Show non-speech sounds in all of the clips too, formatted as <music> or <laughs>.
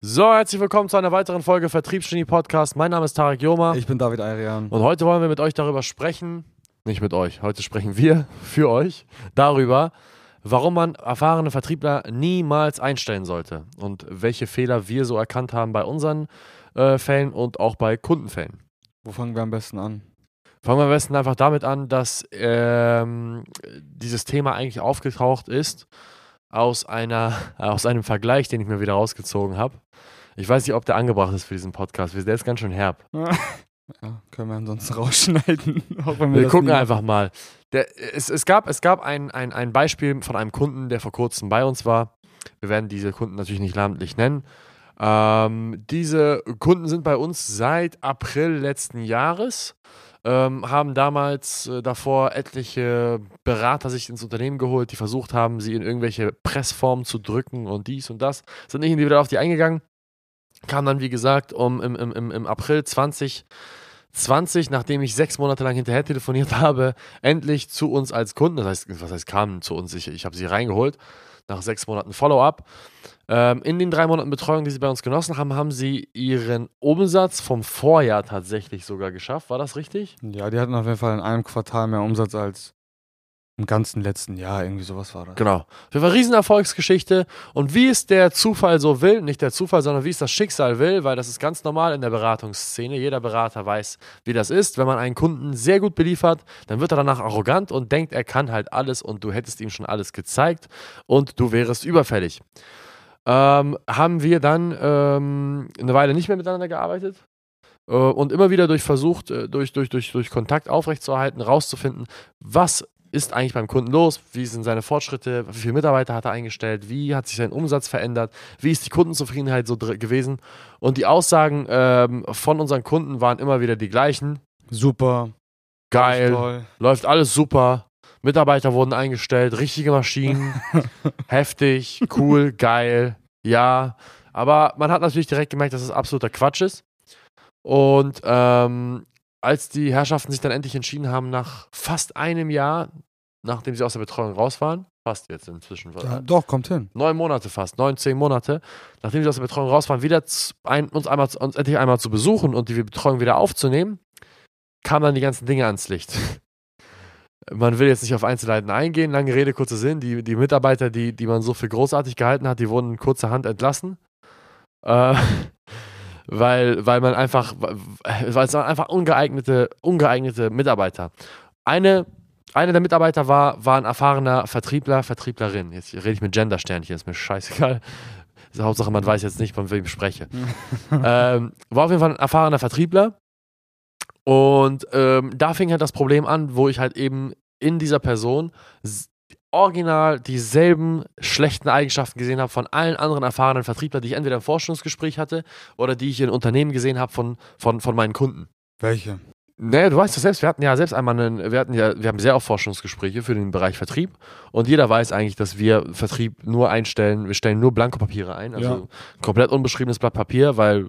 So, herzlich willkommen zu einer weiteren Folge Vertriebsgenie Podcast. Mein Name ist Tarek Joma Ich bin David Ayrian. und heute wollen wir mit euch darüber sprechen, nicht mit euch, heute sprechen wir <laughs> für euch darüber, warum man erfahrene Vertriebler niemals einstellen sollte und welche Fehler wir so erkannt haben bei unseren äh, Fällen und auch bei Kundenfällen. Wo fangen wir am besten an? Fangen wir am besten einfach damit an, dass ähm, dieses Thema eigentlich aufgetaucht ist aus, einer, <laughs> aus einem Vergleich, den ich mir wieder rausgezogen habe. Ich weiß nicht, ob der angebracht ist für diesen Podcast. Der ist ganz schön herb. <laughs> Ja, können wir ansonsten <laughs> rausschneiden. Wir Wir gucken einfach mal. Der, es, es gab, es gab ein, ein, ein Beispiel von einem Kunden, der vor kurzem bei uns war. Wir werden diese Kunden natürlich nicht namentlich nennen. Ähm, diese Kunden sind bei uns seit April letzten Jahres. Ähm, haben damals äh, davor etliche Berater sich ins Unternehmen geholt, die versucht haben, sie in irgendwelche Pressformen zu drücken und dies und das. Sind nicht individuell auf die eingegangen. Kam dann, wie gesagt, um, im, im, im, April 2020, nachdem ich sechs Monate lang hinterher telefoniert <laughs> habe, endlich zu uns als Kunden. Das heißt, was heißt kamen zu uns? Ich, ich habe sie reingeholt nach sechs Monaten Follow-up. Ähm, in den drei Monaten Betreuung, die sie bei uns genossen haben, haben sie ihren Umsatz vom Vorjahr tatsächlich sogar geschafft. War das richtig? Ja, die hatten auf jeden Fall in einem Quartal mehr Umsatz als im ganzen letzten Jahr. Irgendwie sowas war das. Genau. Jeden Fall Riesenerfolgsgeschichte. Und wie es der Zufall so will, nicht der Zufall, sondern wie es das Schicksal will, weil das ist ganz normal in der Beratungsszene. Jeder Berater weiß, wie das ist. Wenn man einen Kunden sehr gut beliefert, dann wird er danach arrogant und denkt, er kann halt alles und du hättest ihm schon alles gezeigt und du wärest überfällig. Ähm, haben wir dann ähm, eine Weile nicht mehr miteinander gearbeitet. Äh, Und immer wieder durch versucht, äh, durch, durch, durch, durch Kontakt aufrechtzuerhalten, rauszufinden, was ist eigentlich beim Kunden los? Wie sind seine Fortschritte? Wie viele Mitarbeiter hat er eingestellt? Wie hat sich sein Umsatz verändert? Wie ist die Kundenzufriedenheit so gewesen? Und die Aussagen ähm, von unseren Kunden waren immer wieder die gleichen. Super. Geil, läuft alles super. Mitarbeiter wurden eingestellt, richtige Maschinen, <laughs> heftig, cool, geil, ja. Aber man hat natürlich direkt gemerkt, dass es absoluter Quatsch ist. Und ähm, als die Herrschaften sich dann endlich entschieden haben, nach fast einem Jahr, nachdem sie aus der Betreuung raus waren, fast jetzt inzwischen, Ja, doch, kommt hin. neun Monate fast, neun, zehn Monate, nachdem sie aus der Betreuung raus waren, wieder ein, uns, einmal, uns endlich einmal zu besuchen und die Betreuung wieder aufzunehmen, kamen dann die ganzen Dinge ans Licht. <laughs> Man will jetzt nicht auf Einzelheiten eingehen, lange Rede, kurzer Sinn. Die, die Mitarbeiter, die, die man so für großartig gehalten hat, die wurden kurzerhand entlassen. Äh, <laughs> weil, weil man einfach, weil es waren einfach ungeeignete, ungeeignete Mitarbeiter. Eine, eine der Mitarbeiter war, war ein erfahrener Vertriebler, Vertrieblerin. Jetzt rede ich mit Gendersternchen, ist mir scheißegal. Ist Hauptsache, man weiß jetzt nicht, von wem ich spreche. <laughs> ähm, war auf jeden Fall ein erfahrener Vertriebler. Und ähm, da fing halt das Problem an, wo ich halt eben in dieser Person original dieselben schlechten Eigenschaften gesehen habe von allen anderen erfahrenen Vertrieblern, die ich entweder im Forschungsgespräch hatte oder die ich in Unternehmen gesehen habe von, von, von meinen Kunden. Welche? Naja, du weißt das selbst, wir hatten ja selbst einmal einen, wir hatten ja, wir haben sehr oft Forschungsgespräche für den Bereich Vertrieb und jeder weiß eigentlich, dass wir Vertrieb nur einstellen, wir stellen nur Blankopapiere ein, also Ja. komplett unbeschriebenes Blatt Papier, weil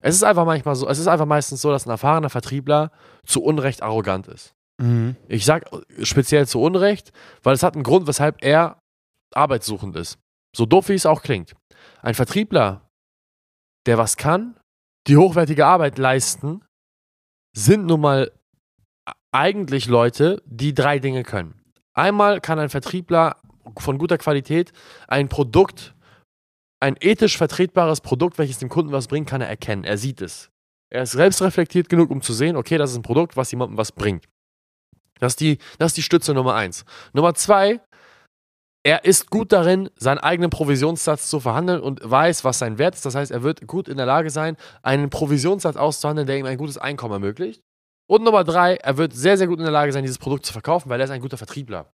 es ist einfach manchmal so, es ist einfach meistens so, dass ein erfahrener Vertriebler zu Unrecht arrogant ist. Mhm. Ich sag speziell zu Unrecht, weil es hat einen Grund, weshalb er arbeitssuchend ist. So doof wie es auch klingt. Ein Vertriebler, der was kann, die hochwertige Arbeit leisten, sind nun mal eigentlich Leute, die drei Dinge können. Einmal kann ein Vertriebler von guter Qualität ein Produkt, ein ethisch vertretbares Produkt, welches dem Kunden was bringt, kann er erkennen. Er sieht es. Er ist selbst reflektiert genug, um zu sehen, okay, das ist ein Produkt, was jemandem was bringt. Das ist die, das ist die Stütze Nummer eins. Nummer zwei, er ist gut darin, seinen eigenen Provisionssatz zu verhandeln und weiß, was sein Wert ist. Das heißt, er wird gut in der Lage sein, einen Provisionssatz auszuhandeln, der ihm ein gutes Einkommen ermöglicht. Und Nummer drei, er wird sehr, sehr gut in der Lage sein, dieses Produkt zu verkaufen, weil er ist ein guter Vertriebler.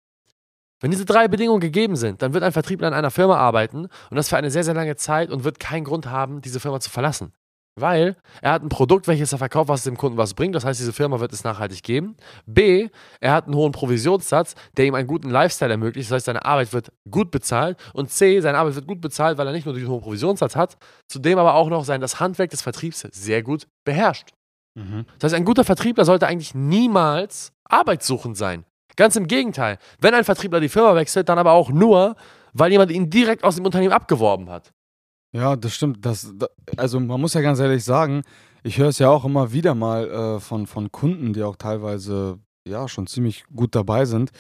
Wenn diese drei Bedingungen gegeben sind, dann wird ein Vertriebler in einer Firma arbeiten und das für eine sehr, sehr lange Zeit und wird keinen Grund haben, diese Firma zu verlassen. Weil er hat ein Produkt, welches er verkauft, was dem Kunden was bringt. Das heißt, diese Firma wird es nachhaltig geben. B, er hat einen hohen Provisionssatz, der ihm einen guten Lifestyle ermöglicht. Das heißt, seine Arbeit wird gut bezahlt. Und C, seine Arbeit wird gut bezahlt, weil er nicht nur den hohen Provisionssatz hat, zudem aber auch noch sein, das Handwerk des Vertriebs sehr gut beherrscht. Mhm. Das heißt, ein guter Vertriebler sollte eigentlich niemals arbeitssuchend sein. Ganz im Gegenteil. Wenn ein Vertriebler die Firma wechselt, dann aber auch nur, weil jemand ihn direkt aus dem Unternehmen abgeworben hat. Ja, das stimmt. Das, da, also man muss ja ganz ehrlich sagen, ich höre es ja auch immer wieder mal äh, von, von Kunden, die auch teilweise ja schon ziemlich gut dabei sind,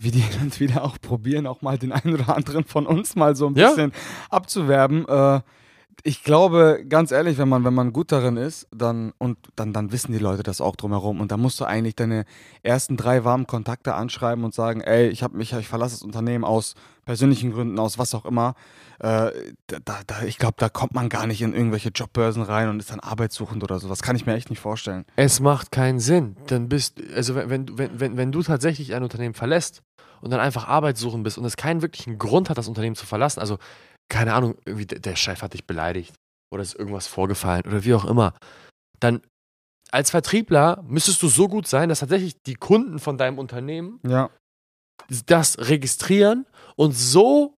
wie die <laughs> dann wieder auch probieren, auch mal den einen oder anderen von uns mal so ein Ja. bisschen abzuwerben. Äh, ich glaube, ganz ehrlich, wenn man, wenn man gut darin ist, dann, und dann, dann wissen die Leute das auch drumherum. Und dann musst du eigentlich deine ersten drei warmen Kontakte anschreiben und sagen, ey, ich habe mich, ich verlasse das Unternehmen aus persönlichen Gründen, aus was auch immer. Äh, da, da, ich glaube, da kommt man gar nicht in irgendwelche Jobbörsen rein und ist dann arbeitssuchend oder so. Das kann ich mir echt nicht vorstellen. Es macht keinen Sinn. Dann bist, also wenn, wenn, du- wenn, wenn, wenn du tatsächlich ein Unternehmen verlässt und dann einfach Arbeit suchen bist und es keinen wirklichen Grund hat, das Unternehmen zu verlassen, also keine Ahnung, irgendwie der, der Chef hat dich beleidigt oder ist irgendwas vorgefallen oder wie auch immer, dann als Vertriebler müsstest du so gut sein, dass tatsächlich die Kunden von deinem Unternehmen Ja. das registrieren und so,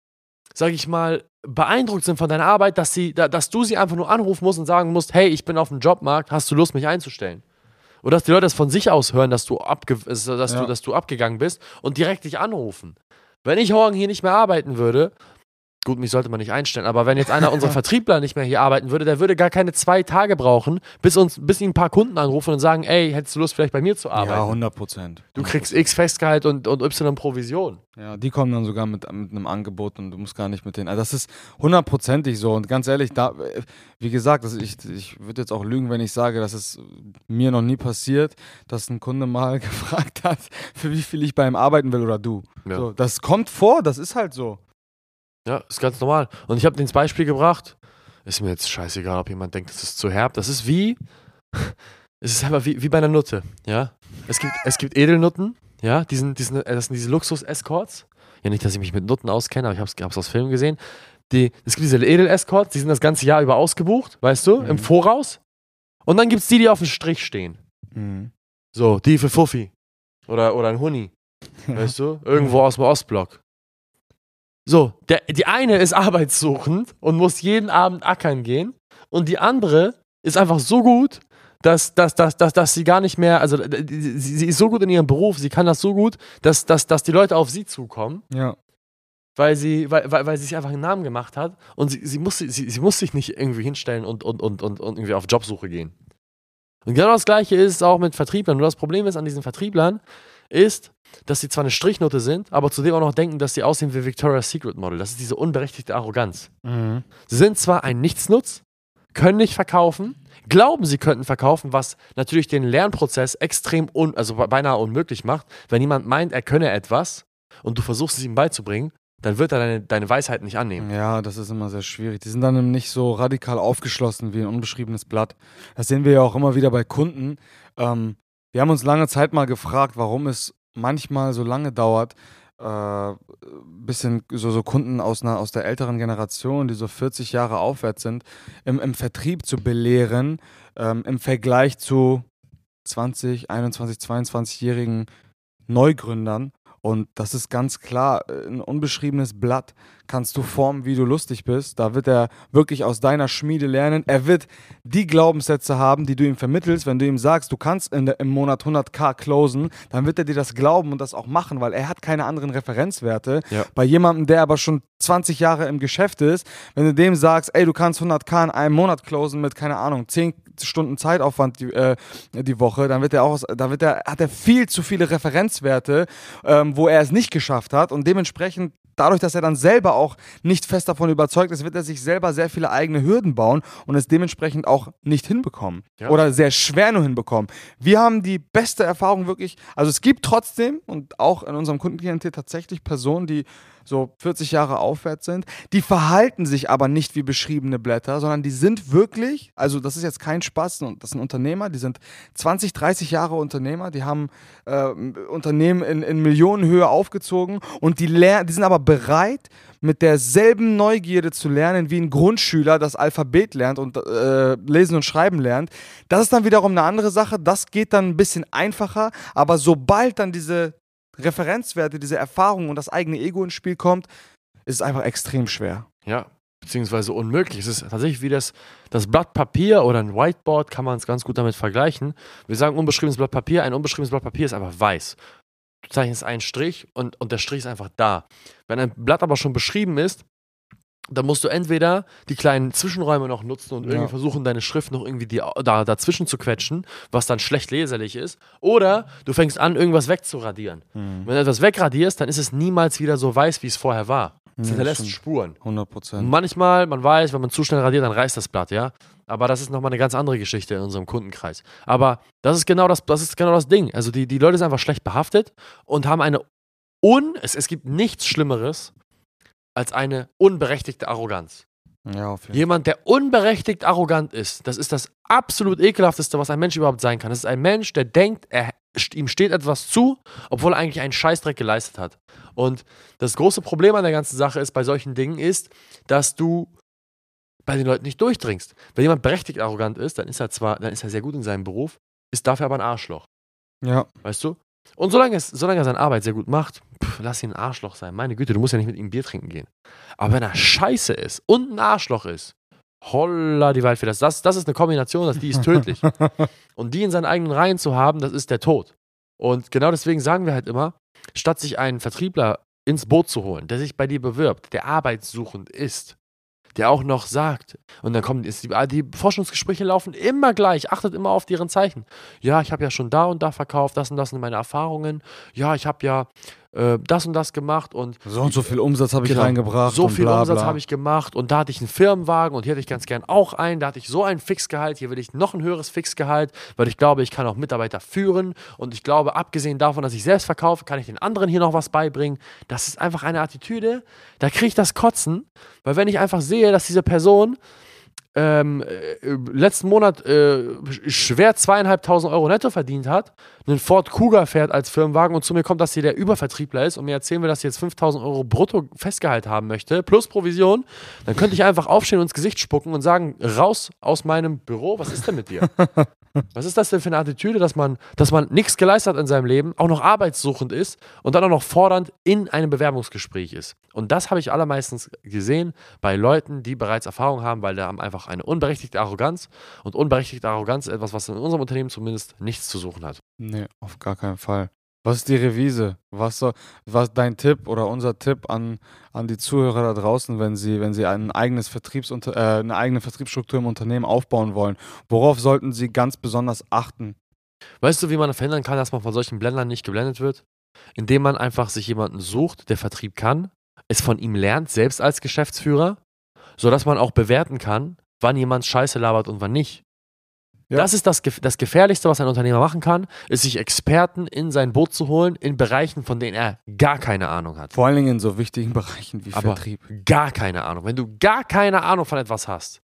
sag ich mal, beeindruckt sind von deiner Arbeit, dass, sie, da, dass du sie einfach nur anrufen musst und sagen musst, hey, ich bin auf dem Jobmarkt, hast du Lust, mich einzustellen? Oder dass die Leute das von sich aus hören, dass du, abge also, dass Ja. du, dass du abgegangen bist und direkt dich anrufen. Wenn ich morgen hier nicht mehr arbeiten würde, gut, mich sollte man nicht einstellen, aber wenn jetzt einer unserer <laughs> Vertriebler nicht mehr hier arbeiten würde, der würde gar keine zwei Tage brauchen, bis uns, bis ihn ein paar Kunden anrufen und sagen, ey, hättest du Lust, vielleicht bei mir zu arbeiten? Ja, 100 Prozent. du kriegst X Festgehalt und, und Y Provision. Ja, die kommen dann sogar mit, mit einem Angebot und du musst gar nicht mit denen. Also das ist hundertprozentig so. Und ganz ehrlich, da, wie gesagt, das, ich, ich würde jetzt auch lügen, wenn ich sage, dass es mir noch nie passiert, dass ein Kunde mal <laughs> gefragt hat, für wie viel ich bei ihm arbeiten will oder du. Ja. So, das kommt vor, das ist halt so. Ja, ist ganz normal. Und ich habe dir ins Beispiel gebracht, ist mir jetzt scheißegal, ob jemand denkt, das ist zu herb. Das ist wie, <laughs> es ist einfach wie, wie bei einer Nutte, ja. Es gibt, es gibt Edelnutten, ja, diesen, diesen, äh, das sind diese Luxus-Escorts. Ja, nicht, dass ich mich mit Nutten auskenne, aber ich habe es aus Filmen gesehen. Die, es gibt diese Edel-Escorts, die sind das ganze Jahr über ausgebucht, weißt du, im Mhm. Voraus. Und dann gibt es die, die auf dem Strich stehen. Mhm. So, die für Fuffi. Oder, oder ein Huni. <laughs> Weißt du? Irgendwo aus dem Ostblock. So, der, die eine ist <laughs> arbeitssuchend und muss jeden Abend ackern gehen. Und die andere ist einfach so gut, dass, dass, dass, dass, dass sie gar nicht mehr, also sie, sie ist so gut in ihrem Beruf, sie kann das so gut, dass, dass, dass die Leute auf sie zukommen, Ja. weil sie, weil, weil, weil sie sich einfach einen Namen gemacht hat und sie, sie, muss, sie, sie muss sich nicht irgendwie hinstellen und, und, und, und, und irgendwie auf Jobsuche gehen. Und genau das gleiche ist auch mit Vertrieblern. Nur das Problem ist an diesen Vertrieblern, ist, dass sie zwar eine Strichnote sind, aber zudem auch noch denken, dass sie aussehen wie Victoria's Secret Model. Das ist diese unberechtigte Arroganz. Mhm. Sie sind zwar ein Nichtsnutz, können nicht verkaufen, glauben, sie könnten verkaufen, was natürlich den Lernprozess extrem, un also beinahe unmöglich macht. Wenn jemand meint, er könne etwas und du versuchst es ihm beizubringen, dann wird er deine, deine Weisheit nicht annehmen. Ja, das ist immer sehr schwierig. Die sind dann nicht so radikal aufgeschlossen wie ein unbeschriebenes Blatt. Das sehen wir ja auch immer wieder bei Kunden. Ähm, wir haben uns lange Zeit mal gefragt, warum es manchmal so lange dauert, äh, bisschen so, so Kunden aus, einer, aus der älteren Generation, die so 40 Jahre aufwärts sind, im, im Vertrieb zu belehren, ähm, im Vergleich zu 20, 21, 22-jährigen Neugründern. Und das ist ganz klar, äh, ein unbeschriebenes Blatt kannst du formen, wie du lustig bist. Da wird er wirklich aus deiner Schmiede lernen. Er wird die Glaubenssätze haben, die du ihm vermittelst. Wenn du ihm sagst, du kannst in im Monat 100k closen, dann wird er dir das glauben und das auch machen, weil er hat keine anderen Referenzwerte. Ja. Bei jemandem, der aber schon 20 Jahre im Geschäft ist, wenn du dem sagst, ey, du kannst 100k in einem Monat closen mit, keine Ahnung, 10 Stunden Zeitaufwand die, äh, die Woche, dann wird er auch, da wird er, hat er viel zu viele Referenzwerte, ähm, wo er es nicht geschafft hat und dementsprechend dadurch, dass er dann selber auch nicht fest davon überzeugt ist, wird er sich selber sehr viele eigene Hürden bauen und es dementsprechend auch nicht hinbekommen. Ja. Oder sehr schwer nur hinbekommen. Wir haben die beste Erfahrung wirklich, also es gibt trotzdem und auch in unserem Kundenklientel tatsächlich Personen, die so 40 Jahre aufwärts sind, die verhalten sich aber nicht wie beschriebene Blätter, sondern die sind wirklich, also das ist jetzt kein Spaß, das sind Unternehmer, die sind 20, 30 Jahre Unternehmer, die haben äh, Unternehmen in, in Millionenhöhe aufgezogen und die, die sind aber bereit, mit derselben Neugierde zu lernen, wie ein Grundschüler das Alphabet lernt und äh, lesen und schreiben lernt. Das ist dann wiederum eine andere Sache. Das geht dann ein bisschen einfacher. Aber sobald dann diese Referenzwerte, diese Erfahrung und das eigene Ego ins Spiel kommt, ist es einfach extrem schwer. Ja, beziehungsweise unmöglich. Es ist tatsächlich wie das, das Blatt Papier oder ein Whiteboard, kann man es ganz gut damit vergleichen. Wir sagen unbeschriebenes Blatt Papier, ein unbeschriebenes Blatt Papier ist einfach weiß. Du zeichnest einen Strich und, und der Strich ist einfach da. Wenn ein Blatt aber schon beschrieben ist, dann musst du entweder die kleinen Zwischenräume noch nutzen und irgendwie Ja. versuchen, deine Schrift noch irgendwie die, da, dazwischen zu quetschen, was dann schlecht leserlich ist. Oder du fängst an, irgendwas wegzuradieren. Mhm. Wenn du etwas wegradierst, dann ist es niemals wieder so weiß, wie es vorher war. Es Ja, hinterlässt stimmt. Spuren. 100 Und Prozent. manchmal, man weiß, wenn man zu schnell radiert, dann reißt das Blatt, ja. Aber das ist nochmal eine ganz andere Geschichte in unserem Kundenkreis. Aber das ist genau das, das ist genau das Ding. Also die, die Leute sind einfach schlecht behaftet und haben eine un, es, es gibt nichts Schlimmeres als eine unberechtigte Arroganz. Ja, auf jeden Jemand, der unberechtigt arrogant ist, das ist das absolut ekelhafteste, was ein Mensch überhaupt sein kann. Das ist ein Mensch, der denkt, er, ihm steht etwas zu, obwohl er eigentlich einen Scheißdreck geleistet hat. Und das große Problem an der ganzen Sache ist bei solchen Dingen ist, dass du bei den Leuten nicht durchdringst. Wenn jemand berechtigt arrogant ist, dann ist er zwar, dann ist er sehr gut in seinem Beruf, ist dafür aber ein Arschloch. Ja, Weißt du? Und solange, es, solange er seine Arbeit sehr gut macht, pff, lass ihn ein Arschloch sein. Meine Güte, du musst ja nicht mit ihm Bier trinken gehen. Aber wenn er scheiße ist und ein Arschloch ist, holla die Waldfee, das, das, das ist eine Kombination, das, die ist tödlich. <laughs> und die in seinen eigenen Reihen zu haben, das ist der Tod. Und genau deswegen sagen wir halt immer, statt sich einen Vertriebler ins Boot zu holen, der sich bei dir bewirbt, der arbeitssuchend ist, der auch noch sagt, und dann kommen die, die Forschungsgespräche laufen immer gleich, achtet immer auf deren Zeichen. Ja, ich habe ja schon da und da verkauft, das und das sind meine Erfahrungen. Ja, ich habe ja äh, das und das gemacht und so und so viel Umsatz habe ich Genau. reingebracht. so viel bla, Umsatz habe ich gemacht und da hatte ich einen Firmenwagen und hier hätte ich ganz gern auch einen. Da hatte ich so ein Fixgehalt, hier will ich noch ein höheres Fixgehalt, weil ich glaube, ich kann auch Mitarbeiter führen und ich glaube, abgesehen davon, dass ich selbst verkaufe, kann ich den anderen hier noch was beibringen. Das ist einfach eine Attitüde, da kriege ich das Kotzen, weil wenn ich einfach sehe, dass diese Person ähm, äh, letzten Monat äh, schwer zweieinhalbtausend Euro netto verdient hat, einen Ford Kuga fährt als Firmenwagen und zu mir kommt, dass hier der Übervertriebler ist und mir erzählen will, dass sie jetzt 5000 Euro brutto Festgehalt haben möchte, plus Provision, dann könnte ich einfach aufstehen und ins Gesicht spucken und sagen, raus aus meinem Büro, was ist denn mit dir? <laughs> Was ist das denn für eine Attitüde, dass man, dass man nichts geleistet hat in seinem Leben, auch noch arbeitssuchend ist und dann auch noch fordernd in einem Bewerbungsgespräch ist? Und das habe ich allermeistens gesehen bei Leuten, die bereits Erfahrung haben, weil da haben einfach eine unberechtigte Arroganz und unberechtigte Arroganz ist etwas, was in unserem Unternehmen zumindest nichts zu suchen hat. Nee, auf gar keinen Fall. Was ist die Revise? Was, soll, was dein Tipp oder unser Tipp an, an die Zuhörer da draußen, wenn sie, wenn sie ein eigenes Vertriebsunter äh, eine eigene Vertriebsstruktur im Unternehmen aufbauen wollen? Worauf sollten sie ganz besonders achten? Weißt du, wie man verhindern kann, dass man von solchen Blendern nicht geblendet wird? Indem man einfach sich jemanden sucht, der Vertrieb kann, es von ihm lernt, selbst als Geschäftsführer, sodass man auch bewerten kann, wann jemand Scheiße labert und wann nicht. Ja. Das ist das, das Gefährlichste, was ein Unternehmer machen kann, ist sich Experten in sein Boot zu holen, in Bereichen, von denen er gar keine Ahnung hat. Vor allen Dingen in so wichtigen Bereichen wie Aber Vertrieb. gar keine Ahnung. Wenn du gar keine Ahnung von etwas hast,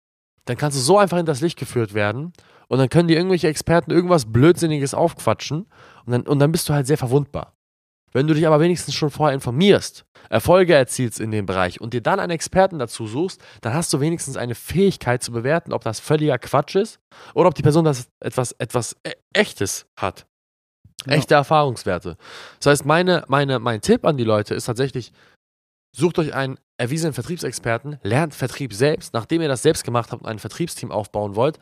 dann kannst du so einfach in das Licht geführt werden und dann können dir irgendwelche Experten irgendwas Blödsinniges aufquatschen und dann, und dann bist du halt sehr verwundbar. Wenn du dich aber wenigstens schon vorher informierst, Erfolge erzielst in dem Bereich und dir dann einen Experten dazu suchst, dann hast du wenigstens eine Fähigkeit zu bewerten, ob das völliger Quatsch ist oder ob die Person das etwas, etwas E- Echtes hat. Ja. Echte Erfahrungswerte. Das heißt, meine, meine, mein Tipp an die Leute ist tatsächlich, sucht euch einen erwiesenen Vertriebsexperten, lernt Vertrieb selbst. Nachdem ihr das selbst gemacht habt und ein Vertriebsteam aufbauen wollt,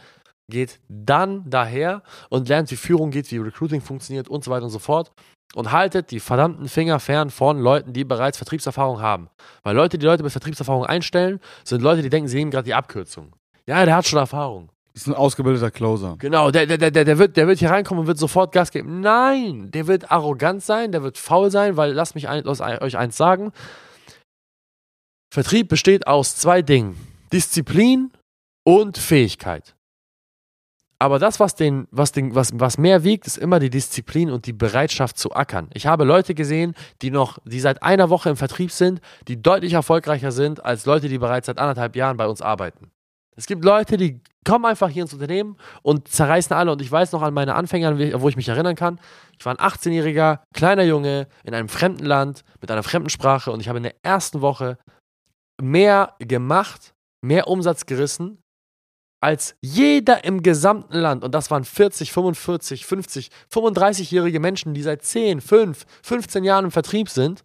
geht dann daher und lernt, wie Führung geht, wie Recruiting funktioniert und so weiter und so fort. Und haltet die verdammten Finger fern von Leuten, die bereits Vertriebserfahrung haben. Weil Leute, die Leute mit Vertriebserfahrung einstellen, sind Leute, die denken, sie nehmen gerade die Abkürzung. Ja, der hat schon Erfahrung. Ist ein ausgebildeter Closer. Genau, der, der, der, der, wird, der wird hier reinkommen und wird sofort Gas geben. Nein, der wird arrogant sein, der wird faul sein, weil lasst mich ein, aus, euch eins sagen. Vertrieb besteht aus zwei Dingen: Disziplin und Fähigkeit. Aber das, was, den, was, den, was, was mehr wiegt, ist immer die Disziplin und die Bereitschaft zu ackern. Ich habe Leute gesehen, die noch, die seit einer Woche im Vertrieb sind, die deutlich erfolgreicher sind als Leute, die bereits seit anderthalb Jahren bei uns arbeiten. Es gibt Leute, die kommen einfach hier ins Unternehmen und zerreißen alle. Und ich weiß noch an meine Anfänger, wo ich mich erinnern kann. Ich war ein 18-jähriger, kleiner Junge in einem fremden Land mit einer fremden Sprache und ich habe in der ersten Woche mehr gemacht, mehr Umsatz gerissen als jeder im gesamten Land. Und das waren 40, 45, 50, 35-jährige Menschen, die seit 10, 5, 15 Jahren im Vertrieb sind.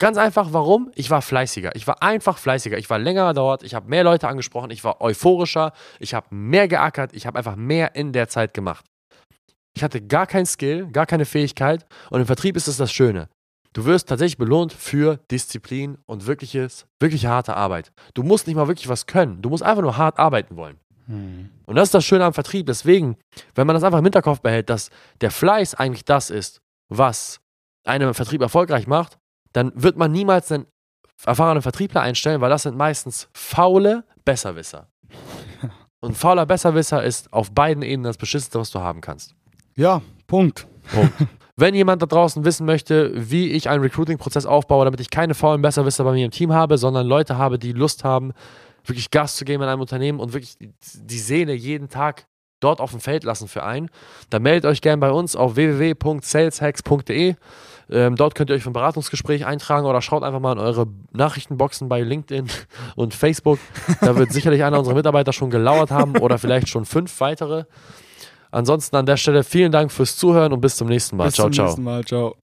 Ganz einfach, warum? Ich war fleißiger. Ich war einfach fleißiger. Ich war länger dort. Ich habe mehr Leute angesprochen. Ich war euphorischer. Ich habe mehr geackert. Ich habe einfach mehr in der Zeit gemacht. Ich hatte gar kein Skill, gar keine Fähigkeit. Und im Vertrieb ist es das Schöne. Du wirst tatsächlich belohnt für Disziplin und wirkliches, wirklich harte Arbeit. Du musst nicht mal wirklich was können. Du musst einfach nur hart arbeiten wollen. Und das ist das Schöne am Vertrieb. Deswegen, wenn man das einfach im Hinterkopf behält, dass der Fleiß eigentlich das ist, was einen Vertrieb erfolgreich macht, dann wird man niemals einen erfahrenen Vertriebler einstellen, weil das sind meistens faule Besserwisser. <laughs> Und fauler Besserwisser ist auf beiden Ebenen das Beschissenste, was du haben kannst. Ja, Punkt. Punkt. Wenn jemand da draußen wissen möchte, wie ich einen Recruiting-Prozess aufbaue, damit ich keine faulen Besserwisser bei mir im Team habe, sondern Leute habe, die Lust haben, wirklich Gas zu geben in einem Unternehmen und wirklich die Seele jeden Tag dort auf dem Feld lassen für einen, dann meldet euch gerne bei uns auf www.saleshacks.de. Ähm, dort könnt ihr euch für ein Beratungsgespräch eintragen oder schaut einfach mal in eure Nachrichtenboxen bei LinkedIn <laughs> und Facebook. Da wird sicherlich einer unserer Mitarbeiter schon gelauert haben oder vielleicht schon fünf weitere. Ansonsten an der Stelle vielen Dank fürs Zuhören und bis zum nächsten Mal. Bis ciao, zum ciao. nächsten Mal. Ciao.